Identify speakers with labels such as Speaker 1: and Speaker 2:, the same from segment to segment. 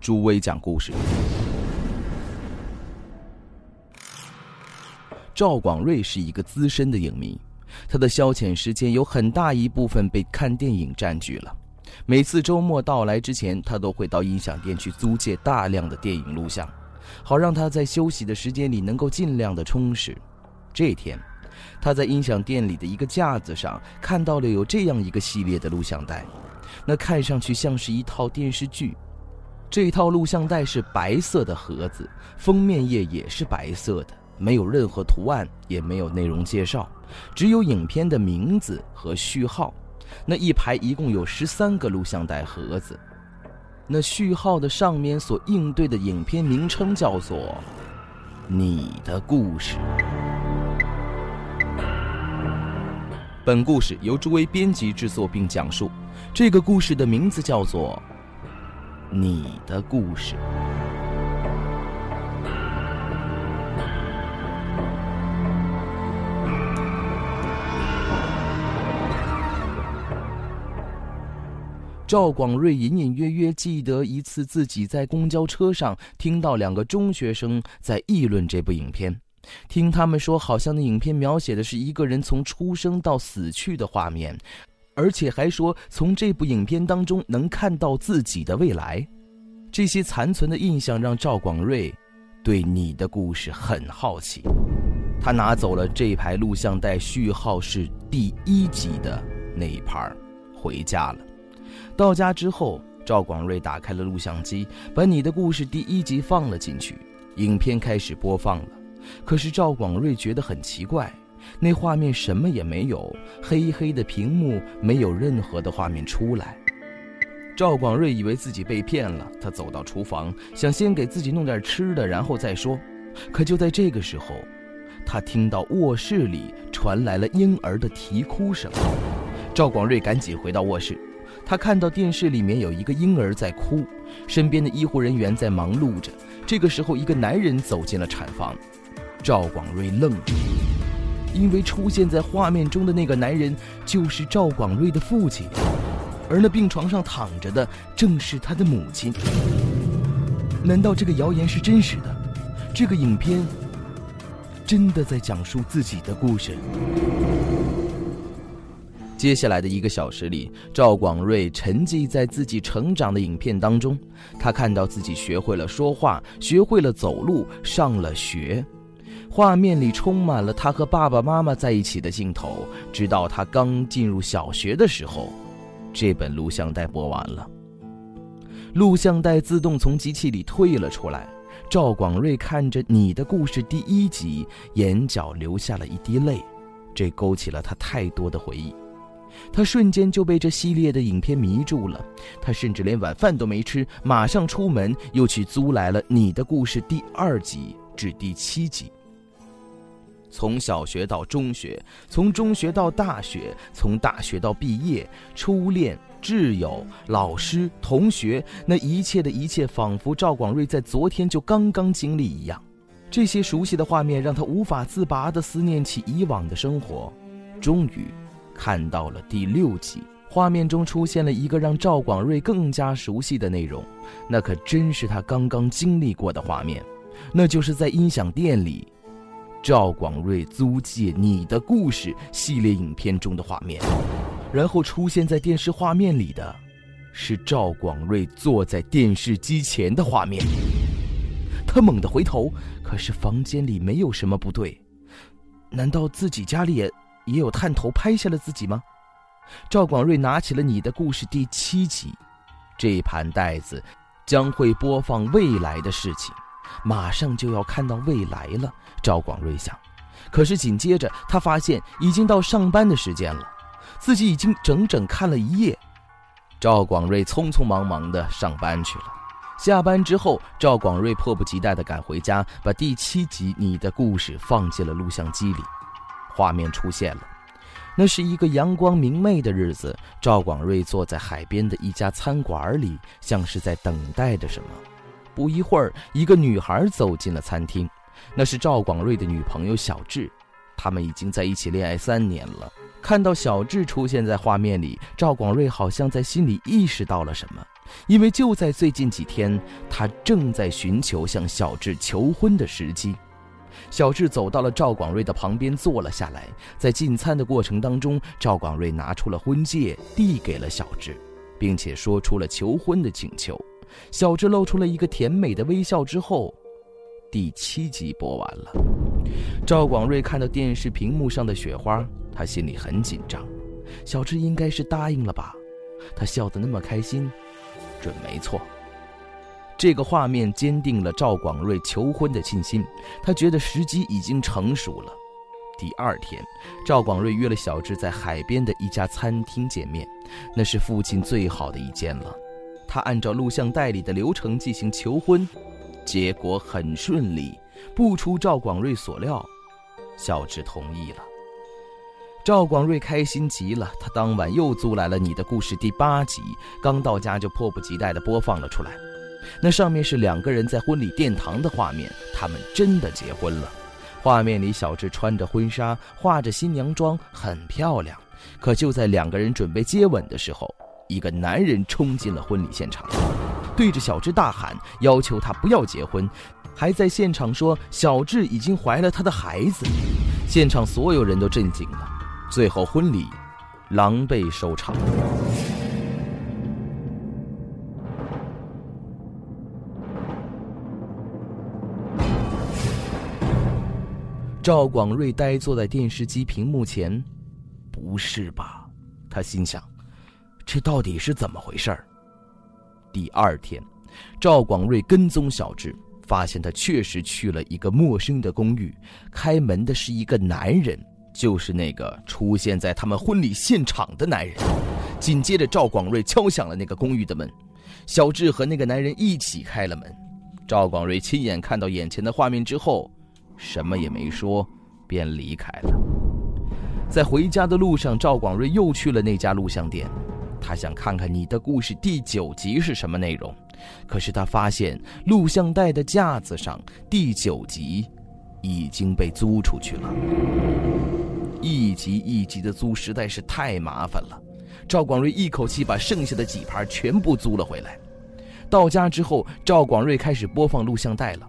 Speaker 1: 朱威讲故事。赵广瑞是一个资深的影迷，他的消遣时间有很大一部分被看电影占据了。每次周末到来之前，他都会到音响店去租借大量的电影录像，好让他在休息的时间里能够尽量的充实。这天。他在音响店里的一个架子上看到了有这样一个系列的录像带，那看上去像是一套电视剧。这套录像带是白色的盒子，封面页也是白色的，没有任何图案，也没有内容介绍，只有影片的名字和序号。那一排一共有十三个录像带盒子，那序号的上面所应对的影片名称叫做《你的故事》。本故事由朱威编辑制作并讲述，这个故事的名字叫做《你的故事》。赵广瑞隐隐约约记得一次自己在公交车上听到两个中学生在议论这部影片。听他们说，好像那影片描写的是一个人从出生到死去的画面，而且还说从这部影片当中能看到自己的未来。这些残存的印象让赵广瑞对你的故事很好奇。他拿走了这排录像带，序号是第一集的那一盘，回家了。到家之后，赵广瑞打开了录像机，把你的故事第一集放了进去，影片开始播放了。可是赵广瑞觉得很奇怪，那画面什么也没有，黑黑的屏幕没有任何的画面出来。赵广瑞以为自己被骗了，他走到厨房，想先给自己弄点吃的，然后再说。可就在这个时候，他听到卧室里传来了婴儿的啼哭声。赵广瑞赶紧回到卧室，他看到电视里面有一个婴儿在哭，身边的医护人员在忙碌着。这个时候，一个男人走进了产房。赵广瑞愣住了，因为出现在画面中的那个男人就是赵广瑞的父亲，而那病床上躺着的正是他的母亲。难道这个谣言是真实的？这个影片真的在讲述自己的故事？接下来的一个小时里，赵广瑞沉寂在自己成长的影片当中，他看到自己学会了说话，学会了走路，上了学。画面里充满了他和爸爸妈妈在一起的镜头，直到他刚进入小学的时候，这本录像带播完了。录像带自动从机器里退了出来。赵广瑞看着你的故事第一集，眼角流下了一滴泪，这勾起了他太多的回忆。他瞬间就被这系列的影片迷住了，他甚至连晚饭都没吃，马上出门又去租来了你的故事第二集至第七集。从小学到中学，从中学到大学，从大学到毕业，初恋、挚友、老师、同学，那一切的一切，仿佛赵广瑞在昨天就刚刚经历一样。这些熟悉的画面让他无法自拔地思念起以往的生活。终于，看到了第六集，画面中出现了一个让赵广瑞更加熟悉的内容，那可真是他刚刚经历过的画面，那就是在音响店里。赵广瑞租借《你的故事》系列影片中的画面，然后出现在电视画面里的，是赵广瑞坐在电视机前的画面。他猛地回头，可是房间里没有什么不对，难道自己家里也也有探头拍下了自己吗？赵广瑞拿起了《你的故事》第七集，这盘带子将会播放未来的事情。马上就要看到未来了，赵广瑞想。可是紧接着，他发现已经到上班的时间了，自己已经整整看了一夜。赵广瑞匆匆忙忙地上班去了。下班之后，赵广瑞迫不及待地赶回家，把第七集《你的故事》放进了录像机里。画面出现了，那是一个阳光明媚的日子。赵广瑞坐在海边的一家餐馆里，像是在等待着什么。不一会儿，一个女孩走进了餐厅，那是赵广瑞的女朋友小智。他们已经在一起恋爱三年了。看到小智出现在画面里，赵广瑞好像在心里意识到了什么，因为就在最近几天，他正在寻求向小智求婚的时机。小智走到了赵广瑞的旁边，坐了下来。在进餐的过程当中，赵广瑞拿出了婚戒，递给了小智，并且说出了求婚的请求。小智露出了一个甜美的微笑之后。第七集播完了，赵广瑞看到电视屏幕上的雪花，他心里很紧张。小智应该是答应了吧？他笑得那么开心，准没错。这个画面坚定了赵广瑞求婚的信心，他觉得时机已经成熟了。第二天，赵广瑞约了小智在海边的一家餐厅见面，那是附近最好的一间了。他按照录像带里的流程进行求婚。结果很顺利，不出赵广瑞所料，小智同意了。赵广瑞开心极了，他当晚又租来了《你的故事》第八集，刚到家就迫不及待地播放了出来。那上面是两个人在婚礼殿堂的画面，他们真的结婚了。画面里，小智穿着婚纱，化着新娘妆，很漂亮。可就在两个人准备接吻的时候，一个男人冲进了婚礼现场。对着小智大喊，要求他不要结婚，还在现场说小智已经怀了他的孩子。现场所有人都震惊了。最后婚礼狼狈收场。赵广瑞呆坐在电视机屏幕前，不是吧？他心想，这到底是怎么回事儿？第二天，赵广瑞跟踪小智，发现他确实去了一个陌生的公寓，开门的是一个男人，就是那个出现在他们婚礼现场的男人。紧接着，赵广瑞敲响了那个公寓的门，小智和那个男人一起开了门。赵广瑞亲眼看到眼前的画面之后，什么也没说，便离开了。在回家的路上，赵广瑞又去了那家录像店。他想看看你的故事第九集是什么内容，可是他发现录像带的架子上第九集已经被租出去了。一集一集的租实在是太麻烦了，赵广瑞一口气把剩下的几盘全部租了回来。到家之后，赵广瑞开始播放录像带了，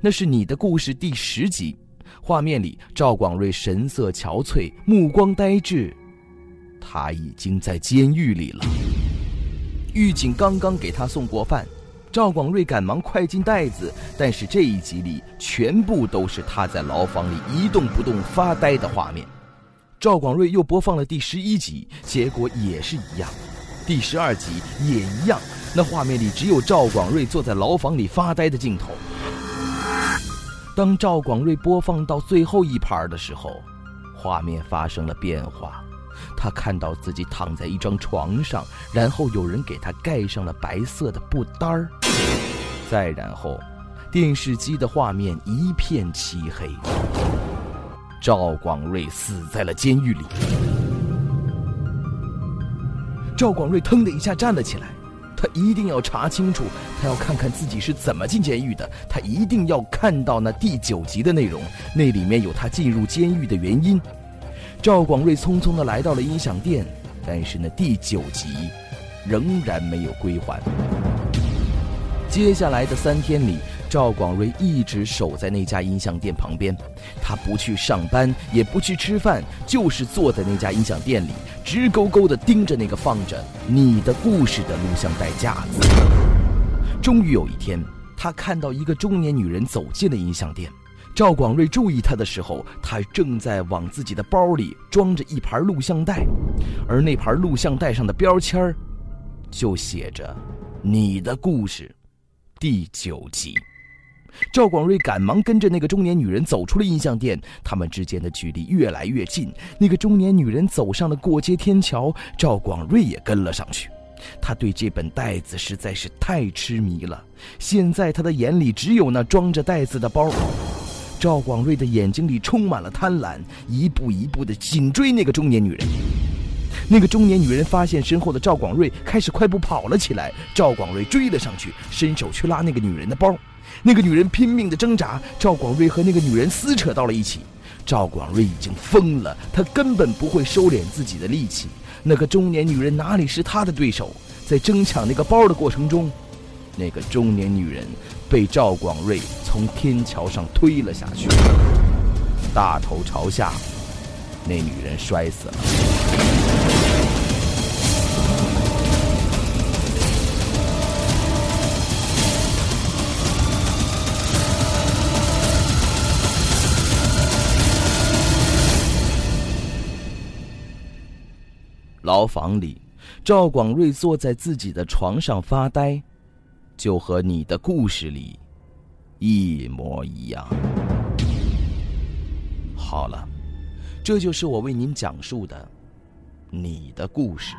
Speaker 1: 那是你的故事第十集，画面里赵广瑞神色憔悴，目光呆滞。他已经在监狱里了。狱警刚刚给他送过饭，赵广瑞赶忙快进袋子，但是这一集里全部都是他在牢房里一动不动发呆的画面。赵广瑞又播放了第十一集，结果也是一样。第十二集也一样，那画面里只有赵广瑞坐在牢房里发呆的镜头。当赵广瑞播放到最后一盘的时候，画面发生了变化。他看到自己躺在一张床上，然后有人给他盖上了白色的布单儿，再然后，电视机的画面一片漆黑。赵广瑞死在了监狱里。赵广瑞腾的一下站了起来，他一定要查清楚，他要看看自己是怎么进监狱的，他一定要看到那第九集的内容，那里面有他进入监狱的原因。赵广瑞匆匆地来到了音响店，但是呢，第九集仍然没有归还。接下来的三天里，赵广瑞一直守在那家音响店旁边，他不去上班，也不去吃饭，就是坐在那家音响店里，直勾勾地盯着那个放着《你的故事》的录像带架子。终于有一天，他看到一个中年女人走进了音响店。赵广瑞注意他的时候，他正在往自己的包里装着一盘录像带，而那盘录像带上的标签，就写着“你的故事”，第九集。赵广瑞赶忙跟着那个中年女人走出了音像店，他们之间的距离越来越近。那个中年女人走上了过街天桥，赵广瑞也跟了上去。他对这本袋子实在是太痴迷了。现在他的眼里只有那装着袋子的包。赵广瑞的眼睛里充满了贪婪，一步一步的紧追那个中年女人。那个中年女人发现身后的赵广瑞，开始快步跑了起来。赵广瑞追了上去，伸手去拉那个女人的包。那个女人拼命的挣扎，赵广瑞和那个女人撕扯到了一起。赵广瑞已经疯了，他根本不会收敛自己的力气。那个中年女人哪里是他的对手？在争抢那个包的过程中，那个中年女人被赵广瑞从天桥上推了下去，大头朝下，那女人摔死了。牢房里，赵广瑞坐在自己的床上发呆，就和你的故事里一模一样。好了，这就是我为您讲述的你的故事。